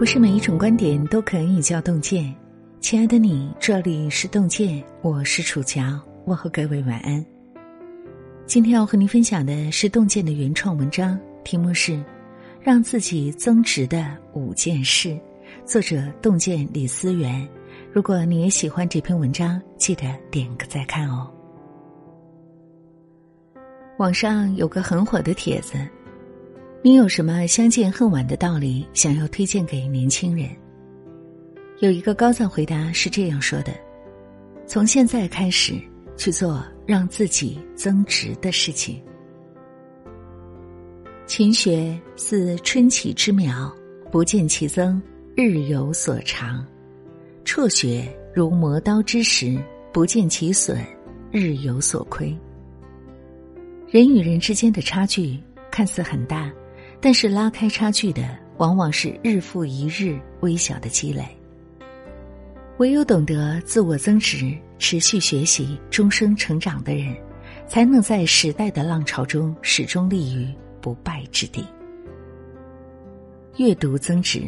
不是每一种观点都可以叫洞见。亲爱的你，这里是洞见，我是楚乔，问候各位晚安。今天要和您分享的是洞见的原创文章，题目是《让自己增值的五件事》，作者洞见李思源。如果你也喜欢这篇文章，记得点个再看哦。网上有个很火的帖子。你有什么相见恨晚的道理想要推荐给年轻人？有一个高赞回答是这样说的：“从现在开始去做让自己增值的事情。勤学似春起之苗，不见其增，日有所长；辍学如磨刀之石，不见其损，日有所亏。人与人之间的差距看似很大。”但是拉开差距的，往往是日复一日微小的积累。唯有懂得自我增值、持续学习、终生成长的人，才能在时代的浪潮中始终立于不败之地。阅读增值。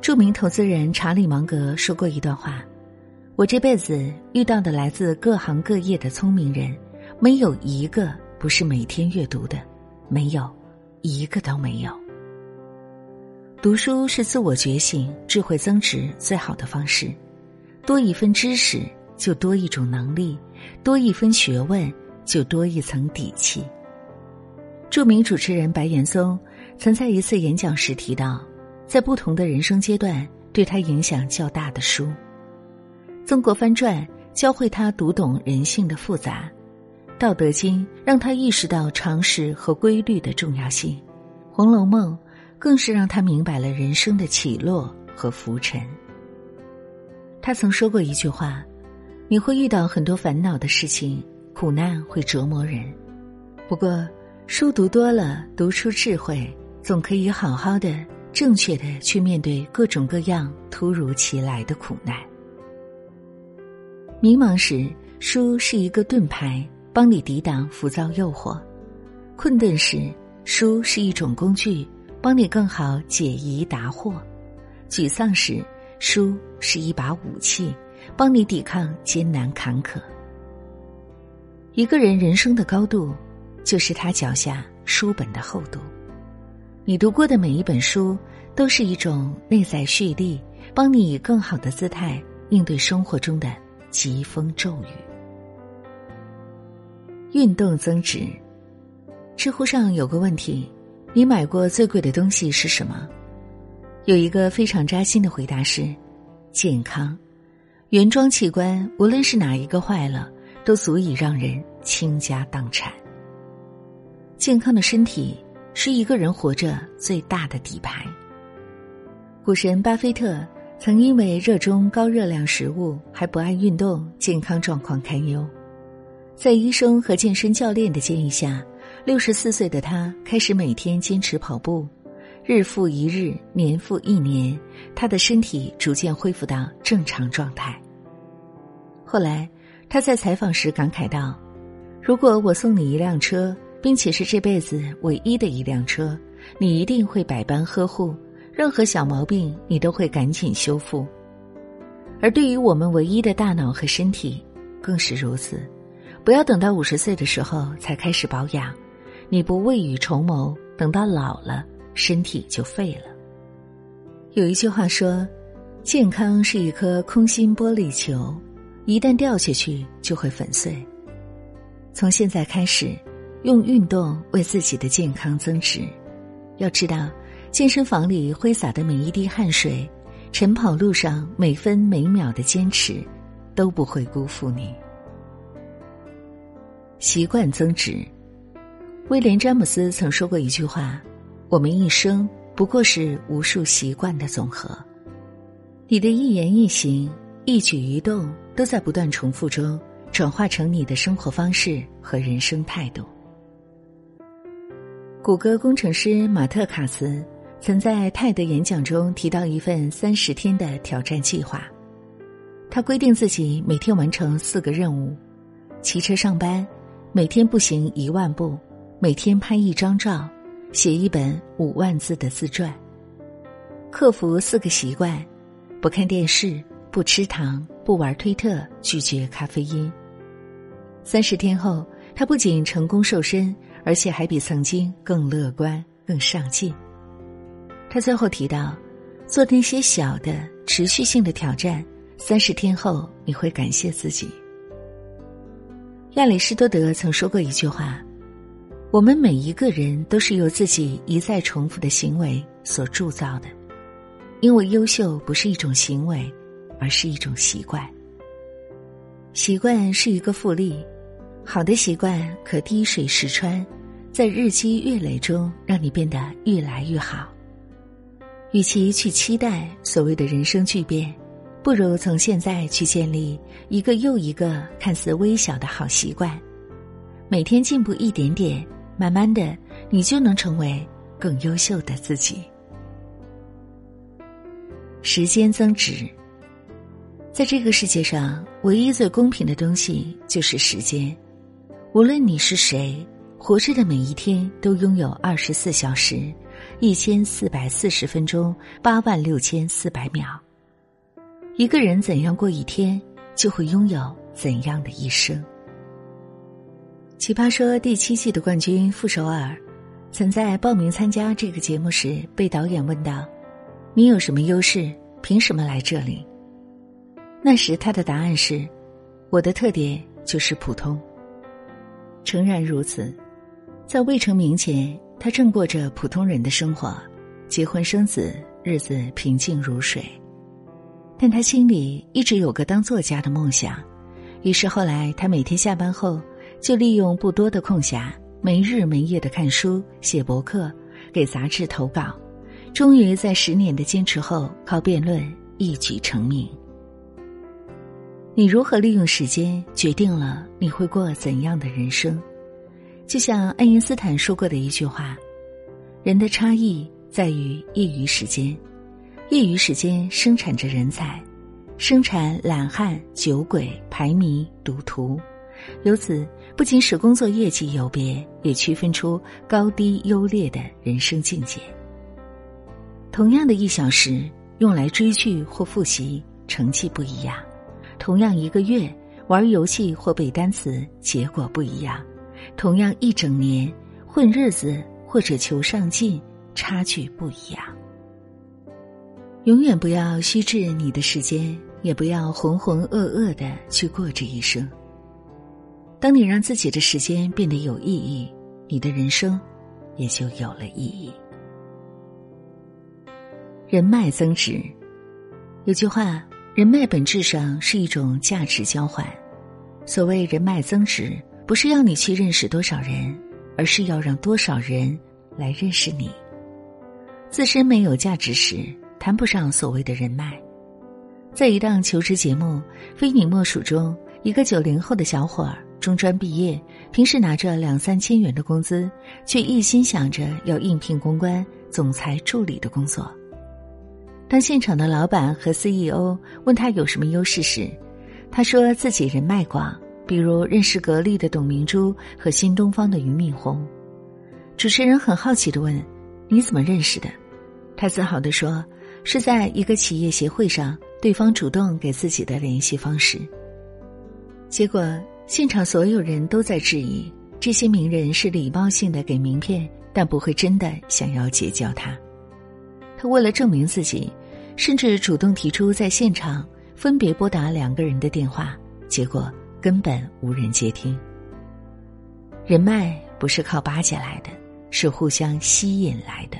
著名投资人查理芒格说过一段话：“我这辈子遇到的来自各行各业的聪明人，没有一个不是每天阅读的，没有。”一个都没有。读书是自我觉醒、智慧增值最好的方式。多一分知识，就多一种能力；多一分学问，就多一层底气。著名主持人白岩松曾在一次演讲时提到，在不同的人生阶段，对他影响较大的书，《曾国藩传》教会他读懂人性的复杂。《道德经》让他意识到常识和规律的重要性，《红楼梦》更是让他明白了人生的起落和浮沉。他曾说过一句话：“你会遇到很多烦恼的事情，苦难会折磨人，不过书读多了，读出智慧，总可以好好的、正确的去面对各种各样突如其来的苦难。迷茫时，书是一个盾牌。”帮你抵挡浮躁诱惑，困顿时，书是一种工具，帮你更好解疑答惑；沮丧时，书是一把武器，帮你抵抗艰难坎坷。一个人人生的高度，就是他脚下书本的厚度。你读过的每一本书，都是一种内在蓄力，帮你以更好的姿态应对生活中的疾风骤雨。运动增值。知乎上有个问题：你买过最贵的东西是什么？有一个非常扎心的回答是：健康。原装器官无论是哪一个坏了，都足以让人倾家荡产。健康的身体是一个人活着最大的底牌。股神巴菲特曾因为热衷高热量食物，还不爱运动，健康状况堪忧。在医生和健身教练的建议下，六十四岁的他开始每天坚持跑步，日复一日，年复一年，他的身体逐渐恢复到正常状态。后来，他在采访时感慨道：“如果我送你一辆车，并且是这辈子唯一的一辆车，你一定会百般呵护，任何小毛病你都会赶紧修复。而对于我们唯一的大脑和身体，更是如此。”不要等到五十岁的时候才开始保养，你不未雨绸缪，等到老了，身体就废了。有一句话说：“健康是一颗空心玻璃球，一旦掉下去就会粉碎。”从现在开始，用运动为自己的健康增值。要知道，健身房里挥洒的每一滴汗水，晨跑路上每分每秒的坚持，都不会辜负你。习惯增值。威廉·詹姆斯曾说过一句话：“我们一生不过是无数习惯的总和。”你的一言一行、一举一动，都在不断重复中转化成你的生活方式和人生态度。谷歌工程师马特·卡茨曾在泰德演讲中提到一份三十天的挑战计划，他规定自己每天完成四个任务：骑车上班。每天步行一万步，每天拍一张照，写一本五万字的自传。克服四个习惯：不看电视，不吃糖，不玩推特，拒绝咖啡因。三十天后，他不仅成功瘦身，而且还比曾经更乐观、更上进。他最后提到，做那些小的、持续性的挑战，三十天后你会感谢自己。亚里士多德曾说过一句话：“我们每一个人都是由自己一再重复的行为所铸造的，因为优秀不是一种行为，而是一种习惯。习惯是一个复利。”好的习惯可滴水石穿，在日积月累中让你变得越来越好。与其去期待所谓的人生巨变，不如从现在去建立一个又一个看似微小的好习惯，每天进步一点点，慢慢的，你就能成为更优秀的自己。时间增值，在这个世界上，唯一最公平的东西就是时间。无论你是谁，活着的每一天都拥有二十四小时、一千四百四十分钟、八万六千四百秒。一个人怎样过一天，就会拥有怎样的一生。奇葩说第七季的冠军傅首尔，曾在报名参加这个节目时被导演问道：“你有什么优势？凭什么来这里？”那时他的答案是：“我的特点就是普通。”诚然如此，在未成名前，他正过着普通人的生活，结婚生子，日子平静如水。但他心里一直有个当作家的梦想，于是后来他每天下班后就利用不多的空暇，没日没夜的看书、写博客、给杂志投稿，终于在十年的坚持后，靠辩论一举成名。你如何利用时间，决定了你会过怎样的人生。就像爱因斯坦说过的一句话：“人的差异在于业余时间，业余时间生产着人才，生产懒汉、酒鬼、排迷、赌徒，由此不仅使工作业绩有别，也区分出高低优劣的人生境界。同样的一小时，用来追剧或复习，成绩不一样。”同样一个月玩游戏或背单词，结果不一样；同样一整年混日子或者求上进，差距不一样。永远不要虚掷你的时间，也不要浑浑噩噩的去过这一生。当你让自己的时间变得有意义，你的人生也就有了意义。人脉增值，有句话。人脉本质上是一种价值交换。所谓人脉增值，不是要你去认识多少人，而是要让多少人来认识你。自身没有价值时，谈不上所谓的人脉。在一档求职节目《非你莫属》中，一个九零后的小伙儿中专毕业，平时拿着两三千元的工资，却一心想着要应聘公关、总裁助理的工作。当现场的老板和 CEO 问他有什么优势时，他说自己人脉广，比如认识格力的董明珠和新东方的俞敏洪。主持人很好奇的问：“你怎么认识的？”他自豪的说：“是在一个企业协会上，对方主动给自己的联系方式。”结果现场所有人都在质疑，这些名人是礼貌性的给名片，但不会真的想要结交他。他为了证明自己，甚至主动提出在现场分别拨打两个人的电话，结果根本无人接听。人脉不是靠巴结来的，是互相吸引来的。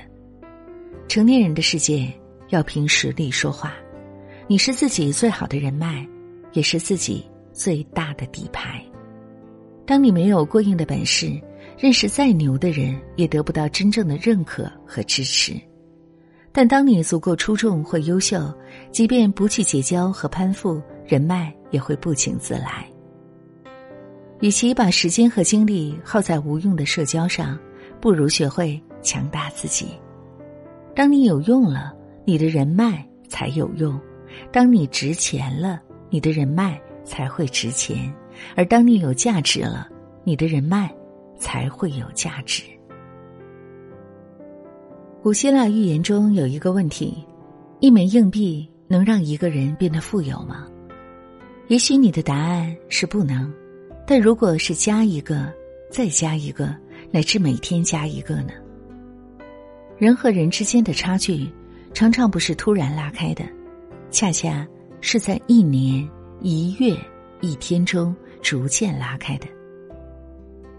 成年人的世界要凭实力说话，你是自己最好的人脉，也是自己最大的底牌。当你没有过硬的本事，认识再牛的人，也得不到真正的认可和支持。但当你足够出众或优秀，即便不去结交和攀附，人脉也会不请自来。与其把时间和精力耗在无用的社交上，不如学会强大自己。当你有用了，你的人脉才有用；当你值钱了，你的人脉才会值钱；而当你有价值了，你的人脉才会有价值。古希腊寓言中有一个问题：一枚硬币能让一个人变得富有吗？也许你的答案是不能，但如果是加一个，再加一个，乃至每天加一个呢？人和人之间的差距，常常不是突然拉开的，恰恰是在一年、一月、一天中逐渐拉开的。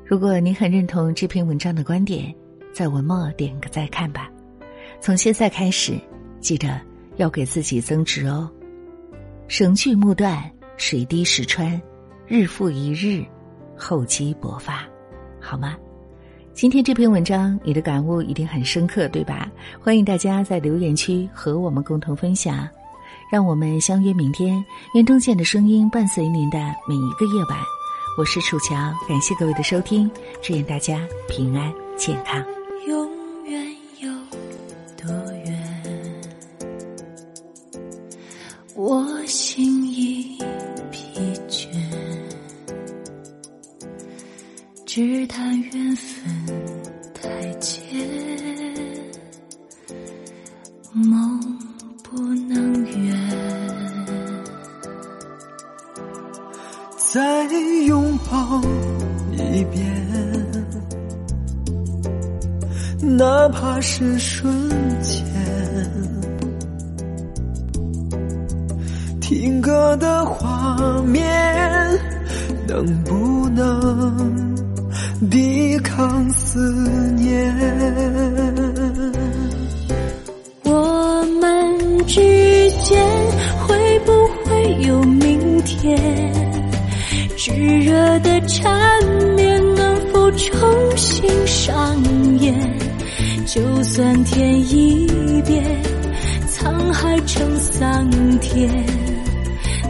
如果你很认同这篇文章的观点，在文末点个再看吧。从现在开始，记得要给自己增值哦。绳锯木断。水滴石穿，日复一日，厚积薄发，好吗？今天这篇文章，你的感悟一定很深刻，对吧？欢迎大家在留言区和我们共同分享。让我们相约明天，愿东健的声音伴随您的每一个夜晚。我是楚乔，感谢各位的收听，祝愿大家平安健康。分太浅，梦不能圆。再拥抱一遍，哪怕是瞬间。听歌的画面，能不能？抵抗思念，我们之间会不会有明天？炙热的缠绵能否重新上演？就算天一变，沧海成桑田。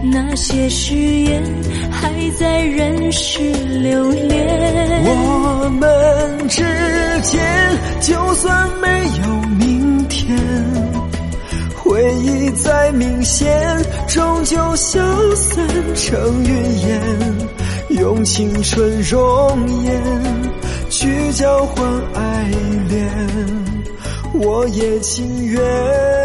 那些誓言还在人世留恋。我们之间就算没有明天，回忆再明显，终究消散成云烟。用青春容颜去交换爱恋，我也情愿。